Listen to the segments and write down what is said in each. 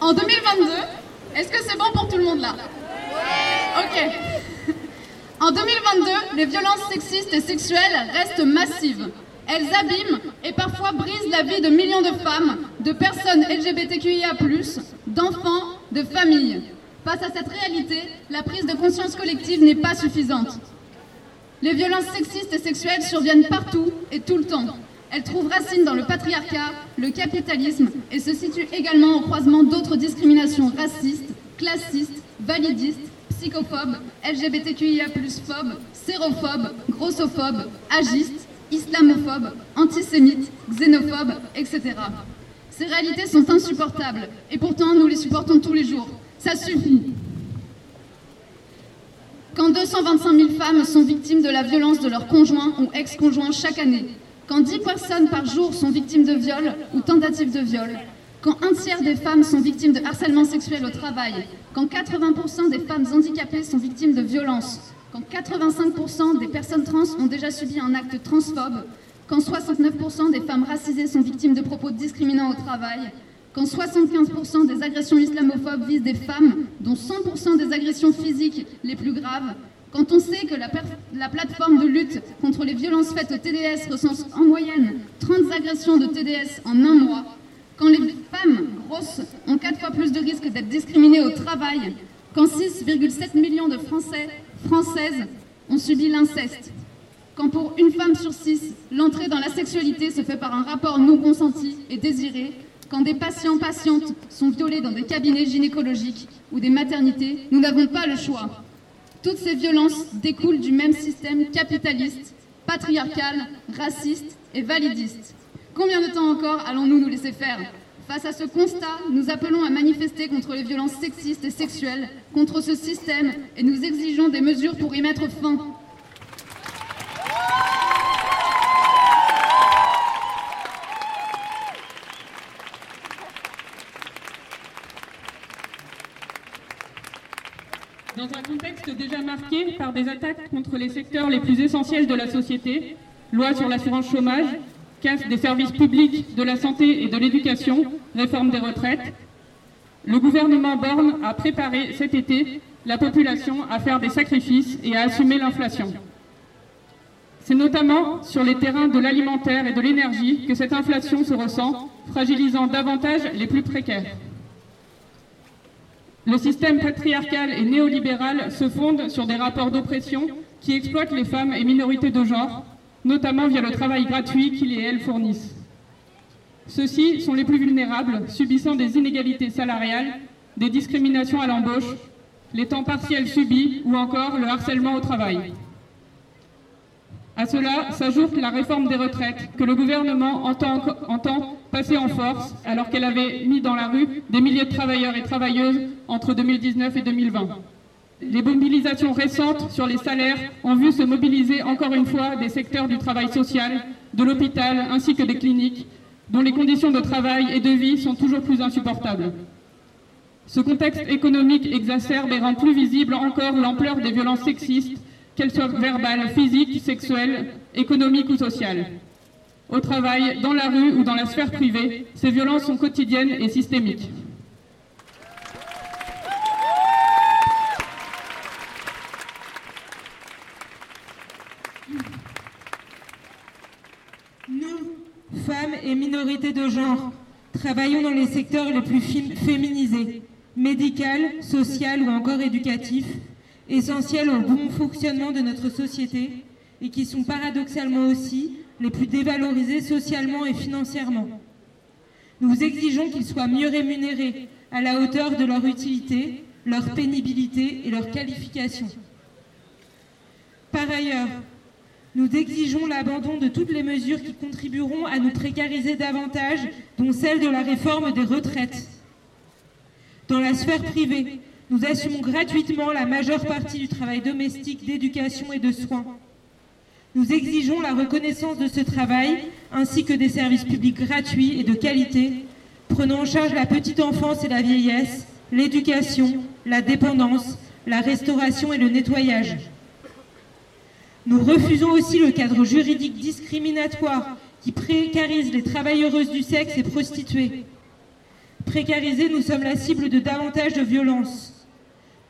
En 2022, est-ce que c'est bon pour tout le monde là? Ok. En 2022, les violences sexistes et sexuelles restent massives. Elles abîment et parfois brisent la vie de millions de femmes, de personnes LGBTQIA+, d'enfants, de familles. Face à cette réalité, la prise de conscience collective n'est pas suffisante. Les violences sexistes et sexuelles surviennent partout et tout le temps. Elles trouvent racine dans le patriarcat, le capitalisme et se situent également au croisement d'autres discriminations racistes, classistes, validistes, psychophobes, LGBTQIA+, phobes, sérophobes, grossophobes, agistes, islamophobes, antisémites, xénophobes, etc. Ces réalités sont insupportables et pourtant nous les supportons tous les jours. Ça suffit. Quand 225 000 femmes sont victimes de la violence de leur conjoint ou ex-conjoint chaque année, quand 10 personnes par jour sont victimes de viol ou tentatives de viol, quand un tiers des femmes sont victimes de harcèlement sexuel au travail, quand 80% des femmes handicapées sont victimes de violences, quand 85% des personnes trans ont déjà subi un acte transphobe, quand 69% des femmes racisées sont victimes de propos discriminants au travail, quand 75% des agressions islamophobes visent des femmes, dont 100% des agressions physiques les plus graves, quand on sait que la, la, plateforme de lutte contre les violences faites au TDS recense en moyenne 30 agressions de TDS en un mois, quand les femmes grosses ont 4 fois plus de risques d'être discriminées au travail, quand 6,7 millions de Français, Françaises ont subi l'inceste, quand pour une femme sur 6, l'entrée dans la sexualité se fait par un rapport non consenti et désiré, quand des patients, patientes sont violés dans des cabinets gynécologiques ou des maternités, nous n'avons pas le choix. Toutes ces violences découlent du même système capitaliste, patriarcal, raciste et validiste. Combien de temps encore allons-nous nous laisser faire? Face à ce constat, nous appelons à manifester contre les violences sexistes et sexuelles, contre ce système, et nous exigeons des mesures pour y mettre fin. Dans un contexte déjà marqué par des attaques contre les secteurs les plus essentiels de la société, loi sur l'assurance chômage, casse des services publics, de la santé et de l'éducation, réforme des retraites, le gouvernement Borne a préparé cet été la population à faire des sacrifices et à assumer l'inflation. C'est notamment sur les terrains de l'alimentaire et de l'énergie que cette inflation se ressent, fragilisant davantage les plus précaires. Le système patriarcal et néolibéral se fonde sur des rapports d'oppression qui exploitent les femmes et minorités de genre, notamment via le travail gratuit qu'ils et elles fournissent. Ceux-ci sont les plus vulnérables, subissant des inégalités salariales, des discriminations à l'embauche, les temps partiels subis ou encore le harcèlement au travail. À cela s'ajoute la réforme des retraites que le gouvernement entend, passer en force alors qu'elle avait mis dans la rue des milliers de travailleurs et travailleuses entre 2019 et 2020. Les mobilisations récentes sur les salaires ont vu se mobiliser encore une fois des secteurs du travail social, de l'hôpital ainsi que des cliniques, dont les conditions de travail et de vie sont toujours plus insupportables. Ce contexte économique exacerbe et rend plus visible encore l'ampleur des violences sexistes, qu'elles soient verbales, physiques, sexuelles, économiques ou sociales. Au travail, dans la rue ou dans la sphère privée, ces violences sont quotidiennes et systémiques. Nous, femmes et minorités de genre, travaillons dans les secteurs les plus féminisés, médical, social ou encore éducatif, essentiels au bon fonctionnement de notre société et qui sont paradoxalement aussi les plus dévalorisés socialement et financièrement. Nous exigeons qu'ils soient mieux rémunérés à la hauteur de leur utilité, leur pénibilité et leur qualification. Par ailleurs, nous exigeons l'abandon de toutes les mesures qui contribueront à nous précariser davantage, dont celle de la réforme des retraites. Dans la sphère privée, nous assumons gratuitement la majeure partie du travail domestique, d'éducation et de soins. Nous exigeons la reconnaissance de ce travail, ainsi que des services publics gratuits et de qualité, prenant en charge la petite enfance et la vieillesse, l'éducation, la dépendance, la restauration et le nettoyage. Nous refusons aussi le cadre juridique discriminatoire qui précarise les travailleuses du sexe et prostituées. Précarisées, nous sommes la cible de davantage de violences.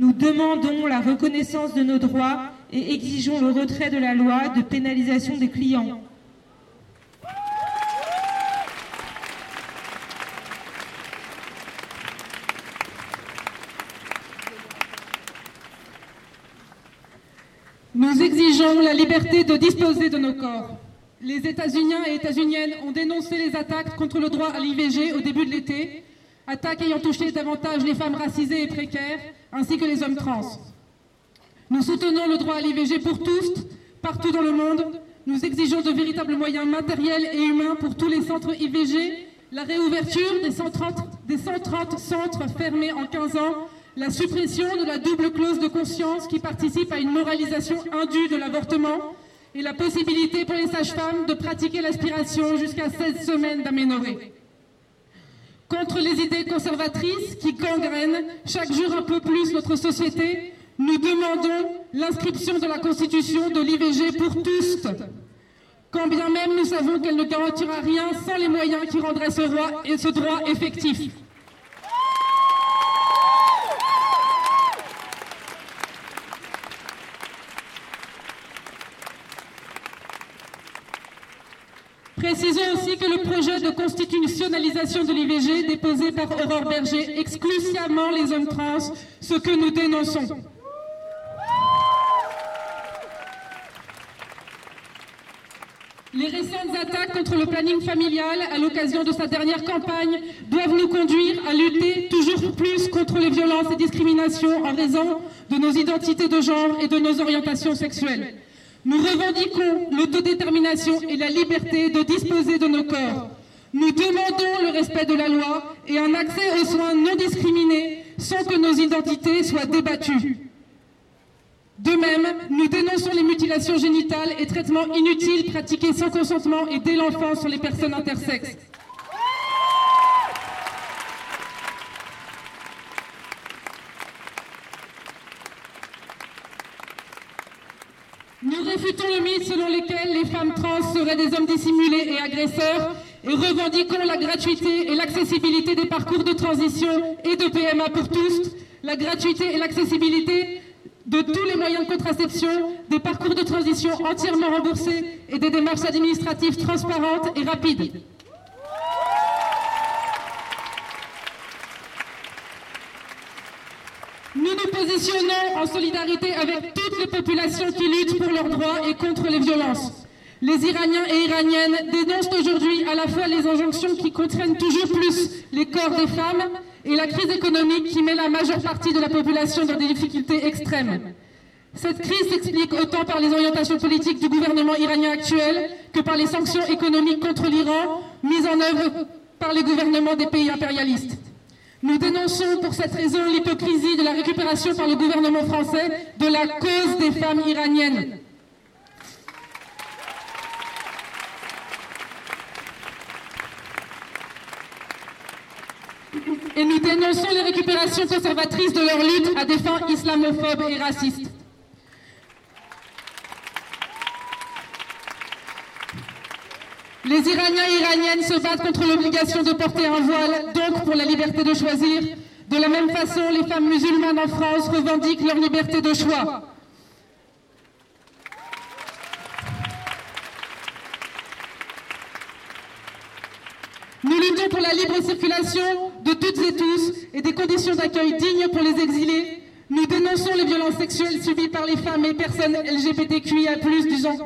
Nous demandons la reconnaissance de nos droits et exigeons le retrait de la loi de pénalisation des clients. Nous exigeons la liberté de disposer de nos corps. Les États-Uniens et États-Uniennes ont dénoncé les attaques contre le droit à l'IVG au début de l'été, attaques ayant touché davantage les femmes racisées et précaires, ainsi que les hommes trans. Nous soutenons le droit à l'IVG pour tous, partout dans le monde. Nous exigeons de véritables moyens matériels et humains pour tous les centres IVG, la réouverture des 130, des 130 centres fermés en 15 ans, la suppression de la double clause de conscience qui participe à une moralisation indue de l'avortement et la possibilité pour les sages-femmes de pratiquer l'aspiration jusqu'à 16 semaines d'aménorrhée. Contre les idées conservatrices qui gangrènent chaque jour un peu plus notre société, nous demandons l'inscription de la Constitution de l'IVG pour tous. Quand bien même nous savons qu'elle ne garantira rien sans les moyens qui rendraient ce droit, ce droit effectif. Précisons aussi que le projet de constitutionnalisation de l'IVG déposé par Aurore Berger exclut sciemment les hommes trans, ce que nous dénonçons. Les récentes attaques contre le planning familial à l'occasion de sa dernière campagne doivent nous conduire à lutter toujours plus contre les violences et discriminations en raison de nos identités de genre et de nos orientations sexuelles. Nous revendiquons l'autodétermination et la liberté de disposer de nos corps. Nous demandons le respect de la loi et un accès aux soins non discriminés sans que nos identités soient débattues. De même, nous dénonçons les mutilations génitales et traitements inutiles pratiqués sans consentement et dès l'enfance sur les personnes intersexes. Nous réfutons le mythe selon lequel les femmes trans seraient des hommes dissimulés et agresseurs et revendiquons la gratuité et l'accessibilité des parcours de transition et de PMA pour tous, la gratuité et l'accessibilité de tous les moyens de contraception, des parcours de transition entièrement remboursés et des démarches administratives transparentes et rapides. Nous nous positionnons en solidarité avec toutes les populations qui luttent pour leurs droits et contre les violences. Les Iraniens et Iraniennes dénoncent aujourd'hui à la fois les injonctions qui contraignent toujours plus les corps des femmes et la crise économique qui met la majeure partie de la population dans des difficultés extrêmes. Cette crise s'explique autant par les orientations politiques du gouvernement iranien actuel que par les sanctions économiques contre l'Iran mises en œuvre par les gouvernements des pays impérialistes. Nous dénonçons pour cette raison l'hypocrisie de la récupération par le gouvernement français de la cause des femmes iraniennes. Et nous dénonçons les récupérations conservatrices de leur lutte à des fins islamophobes et racistes. Les Iraniens et Iraniennes se battent contre l'obligation de porter un voile, donc pour la liberté de choisir. De la même façon, les femmes musulmanes en France revendiquent leur liberté de choix. Nous luttons pour la libre circulation de toutes et tous et des conditions d'accueil dignes pour les exilés. Nous dénonçons les violences sexuelles subies par les femmes et personnes LGBTQIA+,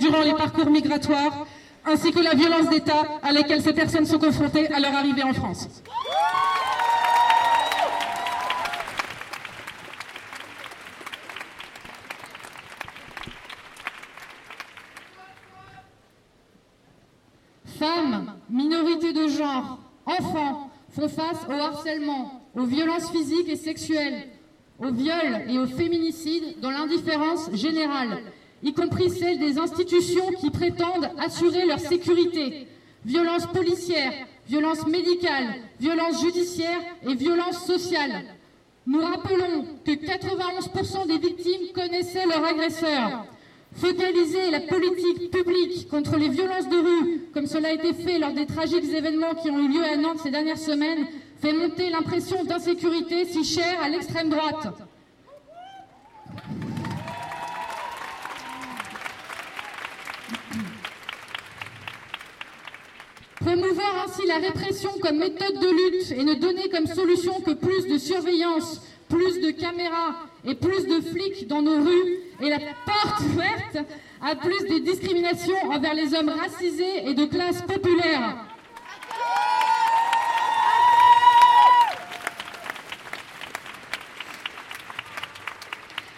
durant les parcours migratoires, ainsi que la violence d'État à laquelle ces personnes sont confrontées à leur arrivée en France. Femmes, minorités de genre, enfants font face au harcèlement, aux violences physiques et sexuelles, aux viols et aux féminicides dans l'indifférence générale, y compris celle des institutions qui prétendent assurer leur sécurité. Violences policières, violence médicale, violence judiciaire et violence sociale. Nous rappelons que 91% des victimes connaissaient leur agresseur. Focaliser la politique publique contre les violences de rue, comme cela a été fait lors des tragiques événements qui ont eu lieu à Nantes ces dernières semaines, fait monter l'impression d'insécurité si chère à l'extrême droite. Promouvoir ainsi la répression comme méthode de lutte et ne donner comme solution que plus de surveillance, plus de caméras et plus de flics dans nos rues est la porte ouverte à plus de discriminations envers les hommes racisés et de classe populaire.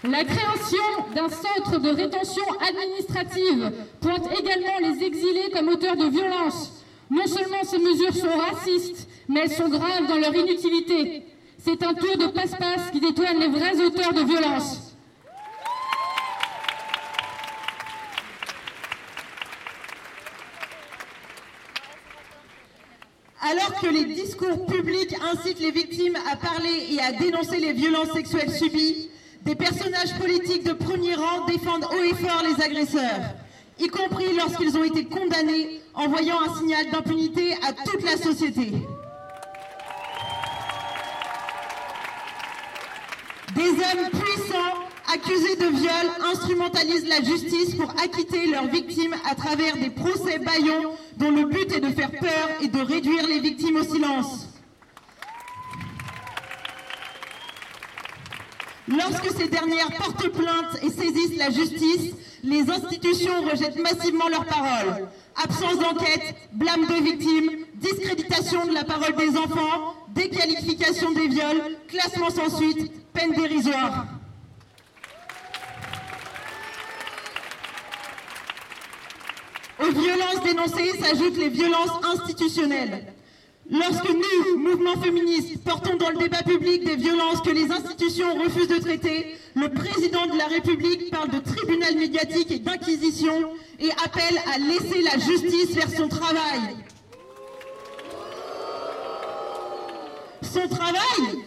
La création d'un centre de rétention administrative pointe également les exilés comme auteurs de violences. Non seulement ces mesures sont racistes, mais elles sont graves dans leur inutilité. C'est un tour de passe-passe qui détourne les vrais auteurs de violences. Alors que les discours publics incitent les victimes à parler et à dénoncer les violences sexuelles subies, des personnages politiques de premier rang défendent haut et fort les agresseurs, y compris lorsqu'ils ont été condamnés, envoyant un signal d'impunité à toute la société. Des hommes puissants, accusés de viol, instrumentalisent la justice pour acquitter leurs victimes à travers des procès baillons dont le but est de faire peur et de réduire les victimes au silence. Lorsque ces dernières portent plainte et saisissent la justice, les institutions rejettent massivement leurs paroles. Absence d'enquête, blâme de victimes, discréditation de la parole des enfants, déqualification des viols, classement sans suite, peine dérisoire. Aux violences dénoncées s'ajoutent les violences institutionnelles. Lorsque nous, mouvement féministe, portons dans le débat public des violences que les institutions refusent de traiter, le président de la République parle de tribunal médiatique et d'inquisition et appelle à laisser la justice faire son travail. Son travail?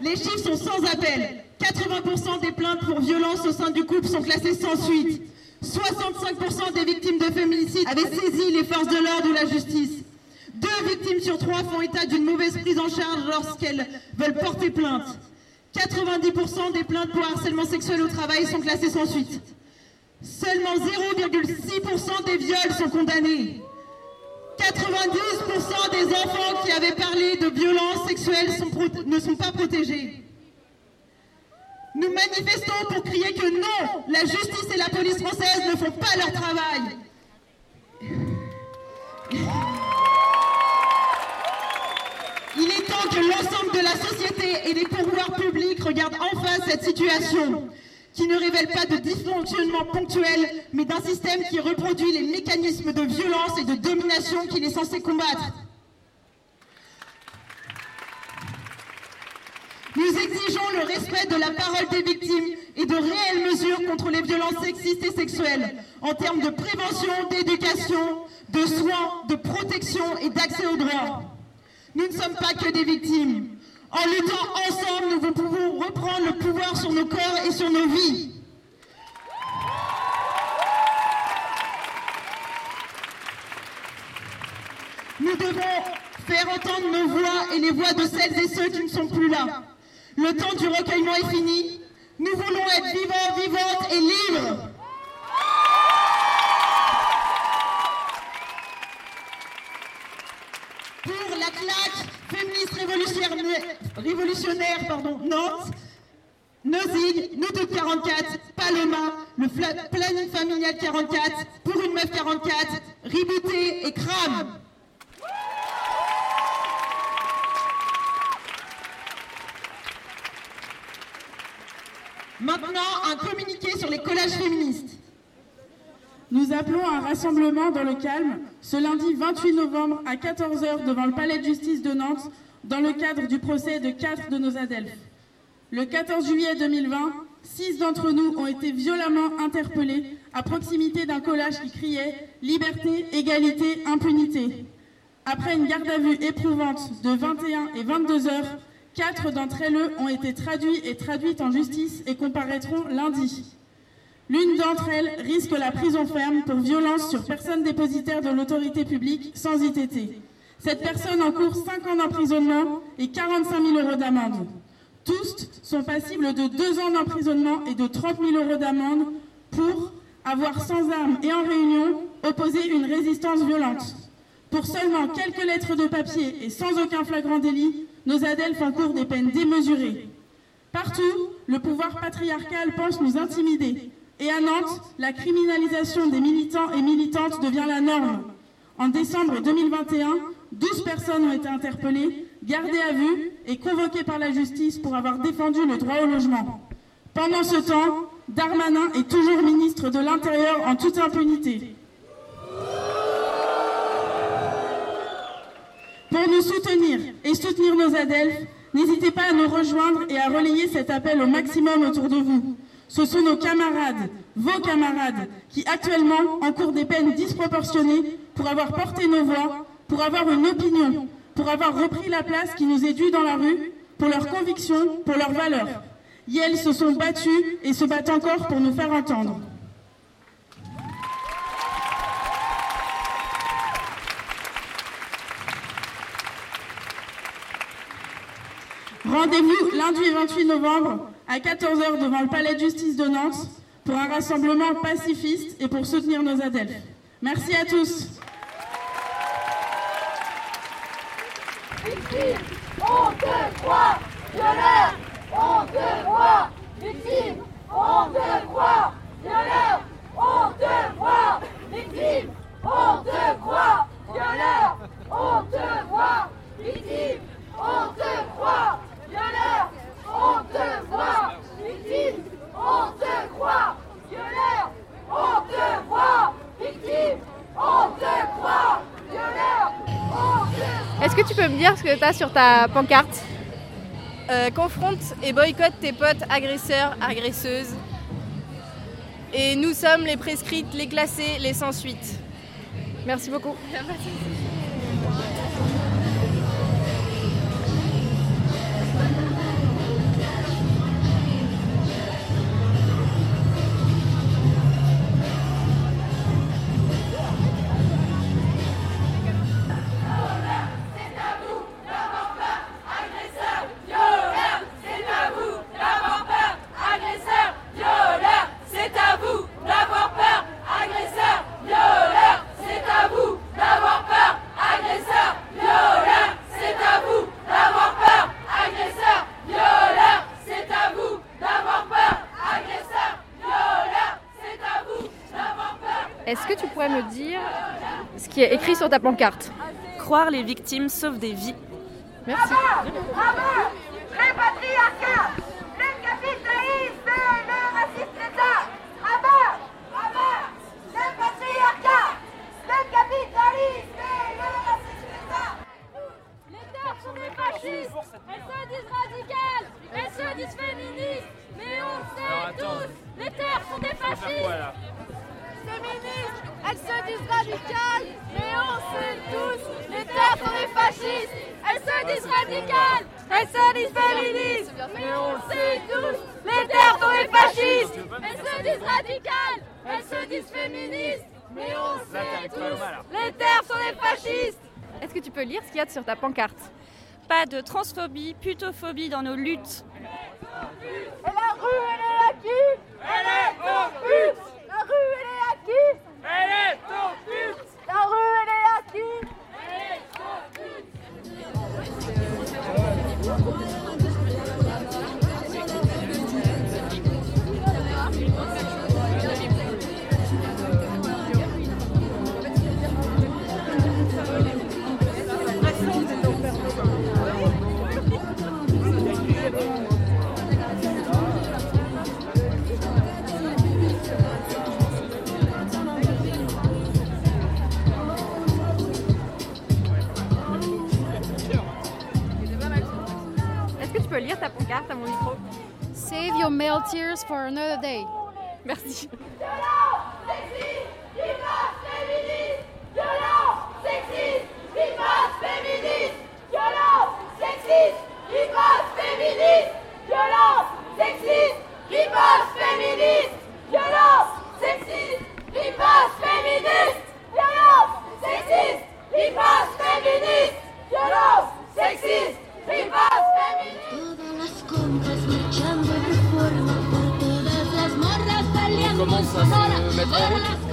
Les chiffres sont sans appel. 80% des plaintes pour violence au sein du couple sont classées sans suite. 65% des victimes de féminicide avaient saisi les forces de l'ordre ou la justice. Deux victimes sur trois font état d'une mauvaise prise en charge lorsqu'elles veulent porter plainte. 90% des plaintes pour harcèlement sexuel au travail sont classées sans suite. Seulement 0,6% des viols sont condamnés. 90% des enfants qui avaient parlé de violences sexuelles ne sont pas protégés. Nous manifestons pour crier que non, la justice et la police française ne font pas leur travail. La société et les pouvoirs publics regardent enfin cette situation qui ne révèle pas de dysfonctionnement ponctuel, mais d'un système qui reproduit les mécanismes de violence et de domination qu'il est censé combattre. Nous exigeons le respect de la parole des victimes et de réelles mesures contre les violences sexistes et sexuelles en termes de prévention, d'éducation, de soins, de protection et d'accès aux droits. Nous ne sommes pas que des victimes. En luttant ensemble, nous pouvons reprendre le pouvoir sur nos corps et sur nos vies. Nous devons faire entendre nos voix et les voix de celles et ceux qui ne sont plus là. Le temps du recueillement est fini. Nous voulons être vivants, vivantes et libres. Pour la claque féministe révolutionnaire, pardon, Nantes, Nozig, nous de 44, Paloma, le planning familial 44, pour une meuf 44, Ribouté et Crame. Maintenant, un communiqué sur les collages féministes. Nous appelons à un rassemblement dans le calme ce lundi 28 novembre à 14h devant le palais de justice de Nantes dans le cadre du procès de quatre de nos adelphes. Le 14 juillet 2020, six d'entre nous ont été violemment interpellés à proximité d'un collage qui criait Liberté, égalité, impunité. Après une garde à vue éprouvante de 21 et 22 heures, quatre d'entre elles ont été traduits et traduites en justice et comparaîtront lundi. L'une d'entre elles risque la prison ferme pour violence sur personne dépositaire de l'autorité publique sans ITT. Cette personne encourt 5 ans d'emprisonnement et 45 000 euros d'amende. Tous sont passibles de 2 ans d'emprisonnement et de 30 000 euros d'amende pour avoir sans armes et en réunion opposé une résistance violente. Pour seulement quelques lettres de papier et sans aucun flagrant délit, nos adelphes encourent des peines démesurées. Partout, le pouvoir patriarcal pense nous intimider. Et à Nantes, la criminalisation des militants et militantes devient la norme. En décembre 2021, 12 personnes ont été interpellées, gardées à vue et convoquées par la justice pour avoir défendu le droit au logement. Pendant ce temps, Darmanin est toujours ministre de l'Intérieur en toute impunité. Pour nous soutenir et soutenir nos adelphes, n'hésitez pas à nous rejoindre et à relayer cet appel au maximum autour de vous. Ce sont nos camarades, vos camarades, qui actuellement encourent des peines disproportionnées pour avoir porté nos voix, pour avoir une opinion, pour avoir repris la place qui nous est due dans la rue, pour leurs convictions, pour leurs valeurs. Elles se sont battus et se battent encore pour nous faire entendre. Rendez-vous lundi 28 novembre à 14h devant le palais de justice de Nantes pour un rassemblement pacifiste et pour soutenir nos adeptes. Merci à tous. On te croit, violeur, on te voit. Victime, on te croit, violeur, on te voit. Victime, on te croit, violeur, on te voit. Victime, on te croit, violeur, on te voit. Victime, on te croit, violeur, on te voit. Victime, on te croit, violeur, on te Est-ce que tu peux me dire ce que tu as sur ta pancarte Euh, confronte et boycotte tes potes agresseurs, agresseuses. Et nous sommes les prescrites, les classées, les sans suite. Merci beaucoup. qui est écrit sur ta pancarte Croire les victimes sauve des vies. Merci. Le patriarcat, le capitalisme, le racisme d'État. À mort, le patriarcat, le capitalisme, le racisme d'État. Les terres sont des fascistes, elles se disent radicales, elles se disent féministes, mais on sait tous, les terres sont des fascistes. Elles se disent radicales, mais on sait tous, les terres sont des fascistes. Elles se disent radicales, elles se disent féministes, mais on sait tous, les terres sont des fascistes. Elles se disent radicales, elles se disent féministes, mais on sait tous, les terres sont des fascistes. Est-ce que tu peux lire ce qu'il y a sur ta pancarte? Pas de transphobie, putophobie dans nos luttes. Et la rue, elle est à qui? Elle est au but Save your male tears for another day. Merci. Violence sexiste, Commence en à se mettre en route.